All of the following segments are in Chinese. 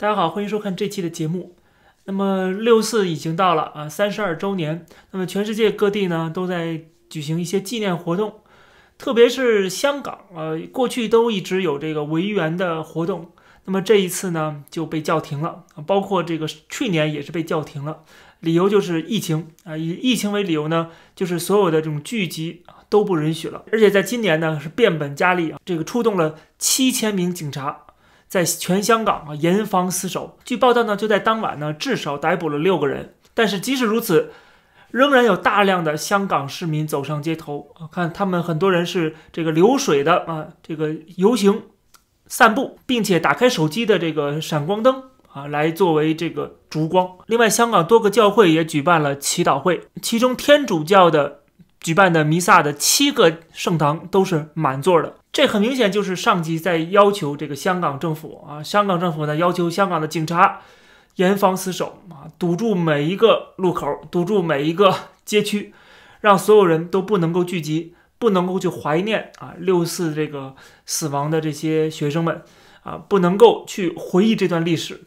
大家好，欢迎收看这期的节目。那么六四已经到了啊，三十二周年。那么全世界各地呢都在举行一些纪念活动，特别是香港，呃，过去都一直有这个维园的活动。那么这一次呢就被叫停了，包括这个去年也是被叫停了，理由就是疫情啊，以疫情为理由呢，就是所有的这种聚集都不允许了。而且在今年呢是变本加厉啊，这个出动了七千名警察。在全香港啊严防死守。据报道呢，就在当晚呢，至少逮捕了六个人。但是即使如此，仍然有大量的香港市民走上街头啊，看他们很多人是这个流水的啊，这个游行、散步，并且打开手机的这个闪光灯啊，来作为这个烛光。另外，香港多个教会也举办了祈祷会，其中天主教的举办的弥撒的七个圣堂都是满座的。这很明显就是上级在要求这个香港政府啊，香港政府呢要求香港的警察严防死守啊，堵住每一个路口，堵住每一个街区，让所有人都不能够聚集，不能够去怀念啊六四这个死亡的这些学生们啊，不能够去回忆这段历史，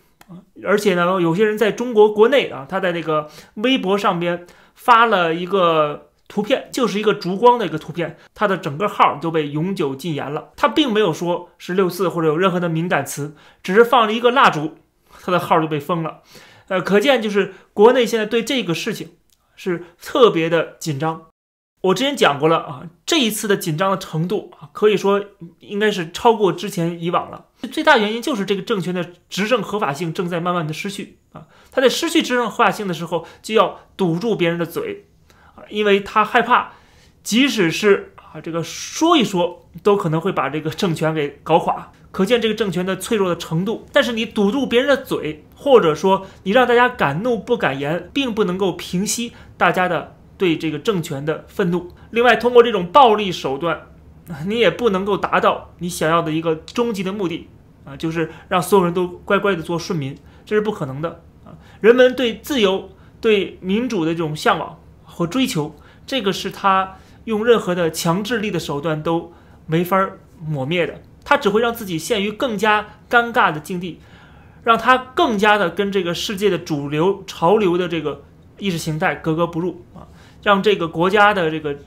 而且呢，有些人在中国国内啊，他在那个微博上边发了一个。图片就是一个烛光的一个图片，它的整个号就被永久禁言了。它并没有说是六四或者有任何的敏感词，只是放了一个蜡烛，它的号就被封了。呃，可见就是国内现在对这个事情是特别的紧张。我之前讲过了啊，这一次的紧张的程度啊，可以说应该是超过之前以往了。最大原因就是这个政权的执政合法性正在慢慢的失去啊。他在失去执政合法性的时候，就要堵住别人的嘴。因为他害怕，即使是啊这个说一说，都可能会把这个政权给搞垮，可见这个政权的脆弱的程度。但是你堵住别人的嘴，或者说你让大家敢怒不敢言，并不能够平息大家的对这个政权的愤怒。另外，通过这种暴力手段，你也不能够达到你想要的一个终极的目的啊，就是让所有人都乖乖的做顺民，这是不可能的啊。人们对自由、对民主的这种向往。和追求，这个是他用任何的强制力的手段都没法抹灭的，他只会让自己陷于更加尴尬的境地，让他更加的跟这个世界的主流潮流的这个意识形态格格不入啊，让这个国家的这个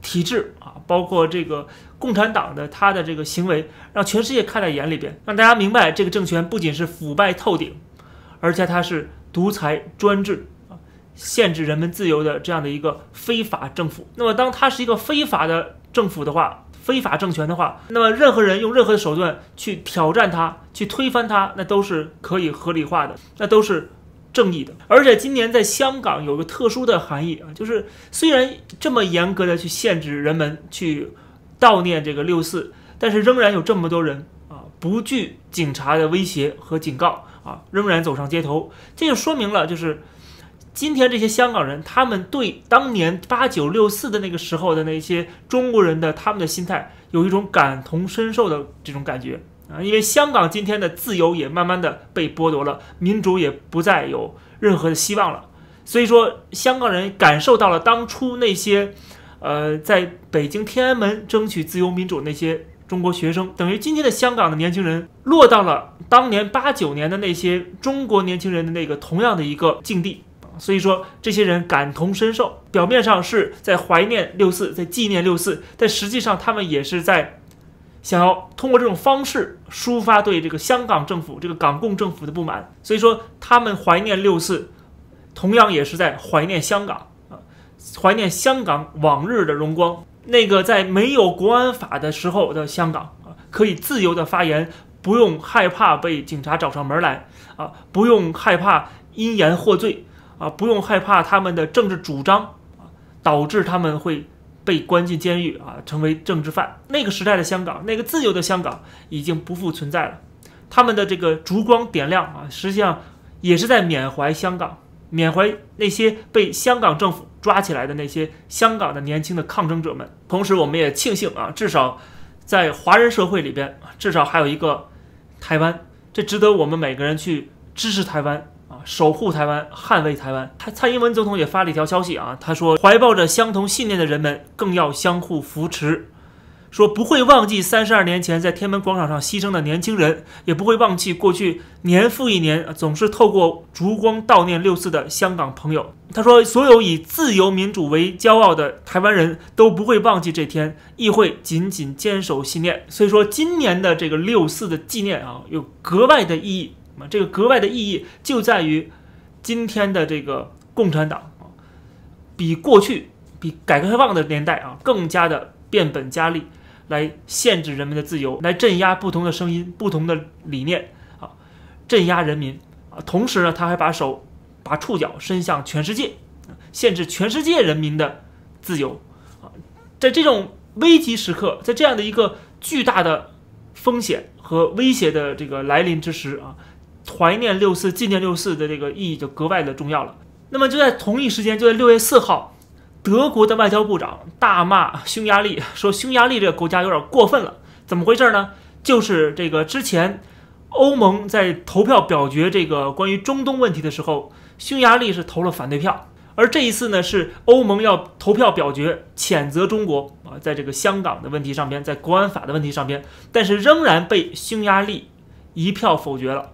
体制啊，包括这个共产党的他的这个行为，让全世界看在眼里边，让大家明白这个政权不仅是腐败透顶，而且它是独裁专制。限制人们自由的这样的一个非法政府，那么当它是一个非法的政府的话，非法政权的话，那么任何人用任何的手段去挑战它、去推翻它，那都是可以合理化的，那都是正义的。而且今年在香港有个特殊的含义啊，就是虽然这么严格的去限制人们去悼念这个六四，但是仍然有这么多人啊，不惧警察的威胁和警告啊，仍然走上街头，这就说明了就是。今天这些香港人，他们对当年八九六四的那个时候的那些中国人的他们的心态，有一种感同身受的这种感觉啊，因为香港今天的自由也慢慢的被剥夺了，民主也不再有任何的希望了，所以说香港人感受到了当初那些，呃，在北京天安门争取自由民主那些中国学生，等于今天的香港的年轻人落到了当年八九年的那些中国年轻人的那个同样的一个境地。所以说，这些人感同身受，表面上是在怀念六四，在纪念六四，但实际上他们也是在想要通过这种方式抒发对这个香港政府、这个港共政府的不满。所以说，他们怀念六四，同样也是在怀念香港啊，怀念香港往日的荣光，那个在没有国安法的时候的香港啊，可以自由的发言，不用害怕被警察找上门来啊，不用害怕因言获罪。啊，不用害怕他们的政治主张啊，导致他们会被关进监狱啊，成为政治犯。那个时代的香港，那个自由的香港已经不复存在了。他们的这个烛光点亮啊，实际上也是在缅怀香港，缅怀那些被香港政府抓起来的那些香港的年轻的抗争者们。同时，我们也庆幸啊，至少在华人社会里边，至少还有一个台湾，这值得我们每个人去支持台湾。啊守护台湾，捍卫台湾。他蔡英文总统也发了一条消息啊，他说：“怀抱着相同信念的人们，更要相互扶持，说不会忘记三十二年前在天安门广场上牺牲的年轻人，也不会忘记过去年复一年总是透过烛光悼念六四的香港朋友。他说，所有以自由民主为骄傲的台湾人都不会忘记这天，亦会紧紧坚守信念。所以说，今年的这个六四的纪念啊，有格外的意义啊。这个格外的意义就在于今天的这个共产党啊，比过去比改革开放的年代啊更加的变本加厉。来限制人们的自由，来镇压不同的声音、不同的理念啊，镇压人民啊。同时呢，他还把手、把触角伸向全世界，限制全世界人民的自由啊。在这种危急时刻，在这样的一个巨大的风险和威胁的这个来临之时啊，怀念六四、纪念六四的这个意义就格外的重要了。那么就在同一时间，就在六月四号。德国的外交部长大骂匈牙利，说匈牙利这个国家有点过分了。怎么回事呢？就是这个之前欧盟在投票表决这个关于中东问题的时候，匈牙利是投了反对票。而这一次呢，是欧盟要投票表决谴责中国啊，在这个香港的问题上边，在国安法的问题上边，但是仍然被匈牙利一票否决了。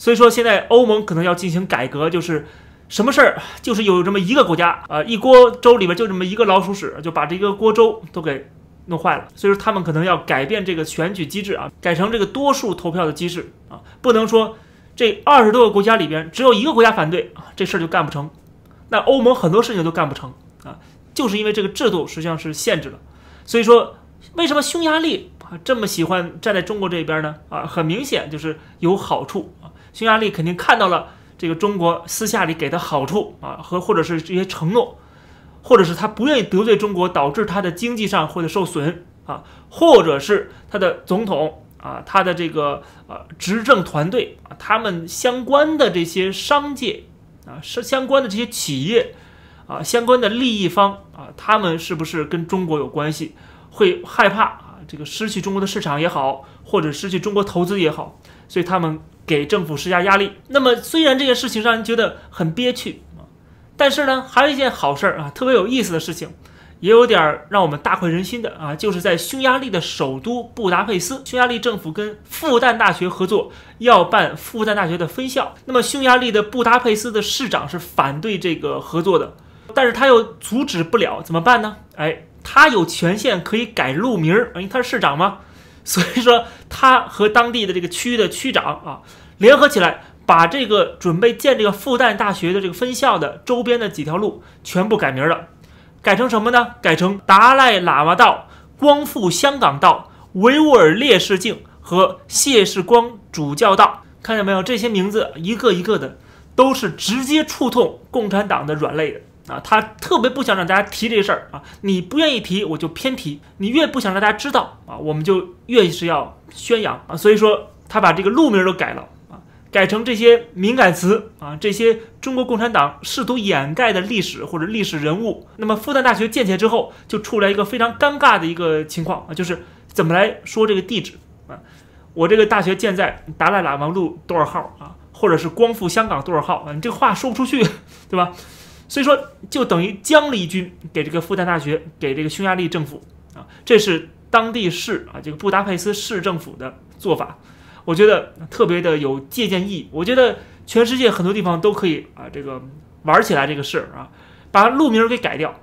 所以说，现在欧盟可能要进行改革，就是。什么事儿就是有这么一个国家啊，一锅粥里边就这么一个老鼠屎，就把这个锅粥都给弄坏了。所以说他们可能要改变这个选举机制啊，改成这个多数投票的机制啊，不能说这二十多个国家里边只有一个国家反对啊，这事儿就干不成。那欧盟很多事情都干不成啊，就是因为这个制度实际上是限制了。所以说，为什么匈牙利啊这么喜欢站在中国这边呢？啊，很明显就是有好处，匈牙利肯定看到了。这个中国私下里给的好处啊，和或者是这些承诺，或者是他不愿意得罪中国，导致他的经济上或者受损啊，或者是他的总统啊，他的这个呃执政团队啊，他们相关的这些商界啊，是相关的这些企业啊，相关的利益方啊，他们是不是跟中国有关系？会害怕啊，这个失去中国的市场也好，或者失去中国投资也好，所以他们。给政府施加压力。那么，虽然这件事情让人觉得很憋屈啊，但是呢，还有一件好事儿啊，特别有意思的事情，也有点让我们大快人心的啊，就是在匈牙利的首都布达佩斯，匈牙利政府跟复旦大学合作，要办复旦大学的分校。那么，匈牙利的布达佩斯的市长是反对这个合作的，但是他又阻止不了，怎么办呢？哎，他有权限可以改路名儿，因为他是市长嘛。所以说，他和当地的这个区的区长啊，联合起来，把这个准备建这个复旦大学的这个分校的周边的几条路全部改名了，改成什么呢？改成达赖喇嘛道、光复香港道、维吾尔烈士径和谢世光主教道。看见没有？这些名字一个一个的，都是直接触痛共产党的软肋的。啊，他特别不想让大家提这事儿啊！你不愿意提，我就偏提；你越不想让大家知道啊，我们就越是要宣扬啊。所以说，他把这个路名都改了啊，改成这些敏感词啊，这些中国共产党试图掩盖的历史或者历史人物。那么，复旦大学建起来之后，就出来一个非常尴尬的一个情况啊，就是怎么来说这个地址啊？我这个大学建在达赖喇嘛路多少号啊？或者是光复香港多少号啊？你这话说不出去，对吧？所以说，就等于将了一军给这个复旦大学，给这个匈牙利政府啊，这是当地市啊，这个布达佩斯市政府的做法，我觉得特别的有借鉴意义。我觉得全世界很多地方都可以啊，这个玩起来这个事儿啊，把路名给改掉，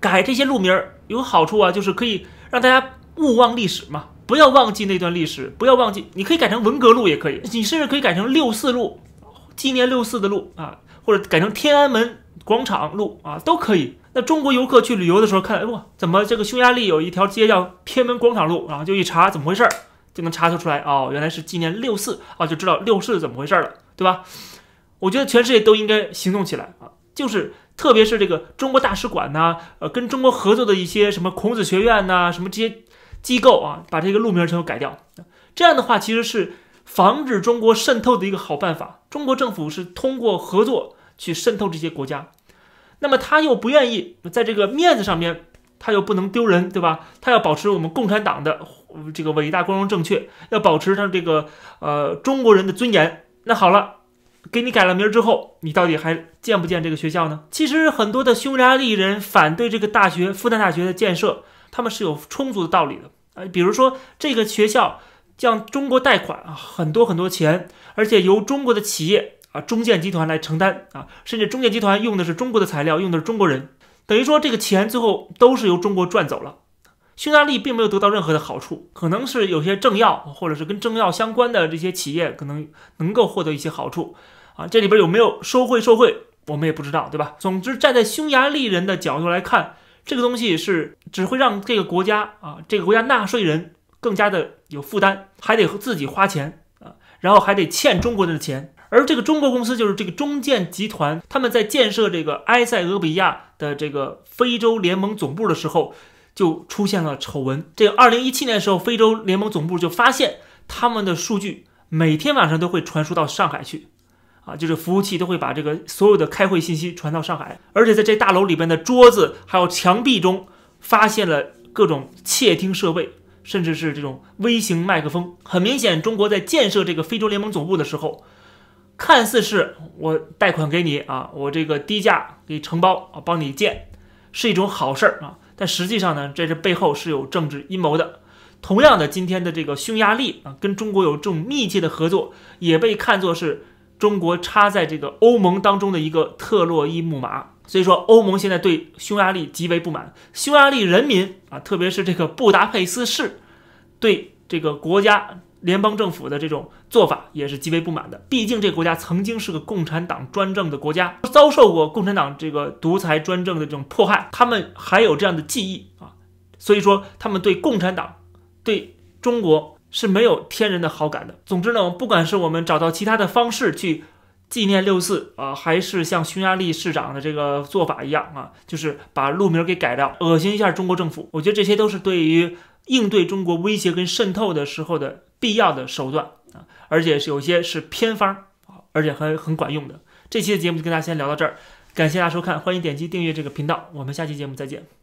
改这些路名有好处啊，就是可以让大家勿忘历史嘛，不要忘记那段历史，不要忘记，你可以改成文革路也可以，你甚至可以改成六四路，纪念六四的路啊，或者改成天安门。广场路啊都可以。那中国游客去旅游的时候看，哇，怎么这个匈牙利有一条街叫天安门广场路啊？就一查怎么回事儿，就能查出出来哦，原来是纪念六四啊，就知道 六四怎么回事了，对吧？我觉得全世界都应该行动起来啊，就是特别是这个中国大使馆呐，呃，跟中国合作的一些什么孔子学院呐，什么这些机构啊，把这个路名全都改掉。这样的话，其实是防止中国渗透的一个好办法。中国政府是通过合作去渗透这些国家。那么他又不愿意在这个面子上面，他又不能丢人，对吧？他要保持我们共产党的这个伟大、光荣、正确，要保持他这个呃中国人的尊严。那好了，给你改了名之后，你到底还建不建这个学校呢？其实很多的匈牙利人反对这个大学复旦大学的建设，他们是有充足的道理的。呃，比如说这个学校向中国贷款啊，很多很多钱，而且由中国的企业啊中建集团来承担啊，甚至中建集团用的是中国的材料，用的是中国人，等于说这个钱最后都是由中国赚走了。匈牙利并没有得到任何的好处，可能是有些政要或者是跟政要相关的这些企业可能能够获得一些好处啊，这里边有没有收贿受贿，我们也不知道，对吧？总之，站在匈牙利人的角度来看。这个东西是只会让这个国家啊，这个国家纳税人更加的有负担，还得自己花钱啊，然后还得欠中国人的钱。而这个中国公司就是这个中建集团，他们在建设这个埃塞俄比亚的这个非洲联盟总部的时候，就出现了丑闻。这个二零一七年的时候，非洲联盟总部就发现他们的数据每天晚上都会传输到上海去。啊，就是服务器都会把这个所有的开会信息传到上海，而且在这大楼里边的桌子还有墙壁中发现了各种窃听设备，甚至是这种微型麦克风。很明显，中国在建设这个非洲联盟总部的时候，看似是我贷款给你啊，我这个低价给承包啊，帮你建，是一种好事儿啊。但实际上呢，这是背后是有政治阴谋的。同样的，今天的这个匈牙利啊，跟中国有这种密切的合作，也被看作是。中国插在这个欧盟当中的一个特洛伊木马，所以说欧盟现在对匈牙利极为不满。匈牙利人民啊，特别是这个布达佩斯市，对这个国家联邦政府的这种做法也是极为不满的。毕竟这个国家曾经是个共产党专政的国家，遭受过共产党这个独裁专政的这种迫害，他们还有这样的记忆啊。所以说，他们对共产党、对中国。是没有天然的好感的。总之呢，不管是我们找到其他的方式去纪念六四啊，还是像匈牙利市长的这个做法一样啊，就是把路名给改掉，恶心一下中国政府，我觉得这些都是对于应对中国威胁跟渗透的时候的必要的手段啊，而且是有些是偏方啊，而且还很管用的。这期的节目就跟大家先聊到这儿，感谢大家收看，欢迎点击订阅这个频道，我们下期节目再见。